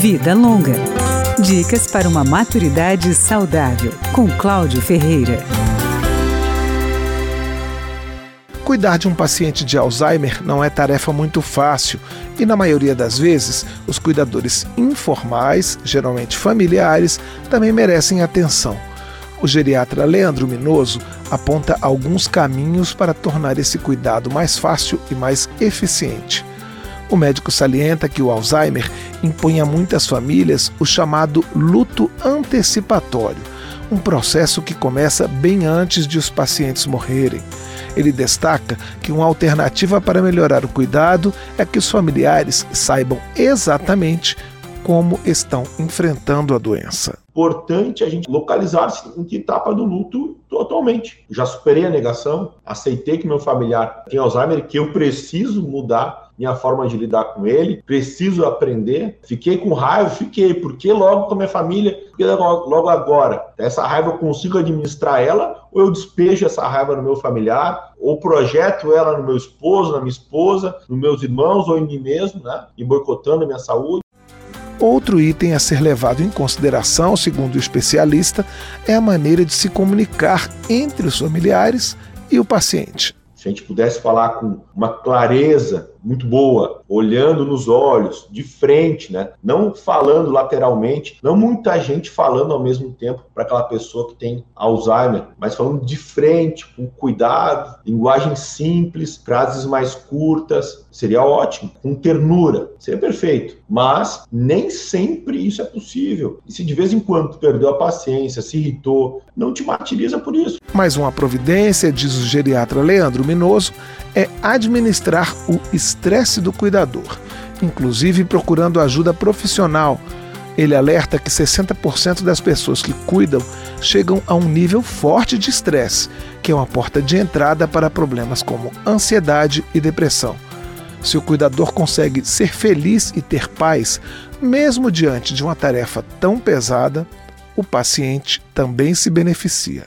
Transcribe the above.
Vida Longa. Dicas para uma maturidade saudável, com Cláudio Ferreira. Cuidar de um paciente de Alzheimer não é tarefa muito fácil e, na maioria das vezes, os cuidadores informais, geralmente familiares, também merecem atenção. O geriatra Leandro Minoso aponta alguns caminhos para tornar esse cuidado mais fácil e mais eficiente. O médico salienta que o Alzheimer impõe a muitas famílias o chamado luto antecipatório, um processo que começa bem antes de os pacientes morrerem. Ele destaca que uma alternativa para melhorar o cuidado é que os familiares saibam exatamente como estão enfrentando a doença. Importante a gente localizar-se em que etapa do luto totalmente. Já superei a negação, aceitei que meu familiar tem Alzheimer, que eu preciso mudar minha forma de lidar com ele, preciso aprender. Fiquei com raiva, fiquei, porque logo com a minha família, porque logo agora. Essa raiva eu consigo administrar ela, ou eu despejo essa raiva no meu familiar, ou projeto ela no meu esposo, na minha esposa, nos meus irmãos ou em mim mesmo, né? E boicotando a minha saúde. Outro item a ser levado em consideração, segundo o especialista, é a maneira de se comunicar entre os familiares e o paciente. Se a gente pudesse falar com uma clareza muito boa, olhando nos olhos, de frente, né? Não falando lateralmente, não muita gente falando ao mesmo tempo para aquela pessoa que tem Alzheimer, mas falando de frente, com cuidado, linguagem simples, frases mais curtas, seria ótimo, com ternura, seria perfeito. Mas nem sempre isso é possível. E se de vez em quando perdeu a paciência, se irritou, não te martiriza por isso. Mais uma providência, diz o geriatra Leandro Minoso, é administrar o estresse do cuidador, inclusive procurando ajuda profissional. Ele alerta que 60% das pessoas que cuidam chegam a um nível forte de estresse, que é uma porta de entrada para problemas como ansiedade e depressão. Se o cuidador consegue ser feliz e ter paz, mesmo diante de uma tarefa tão pesada, o paciente também se beneficia.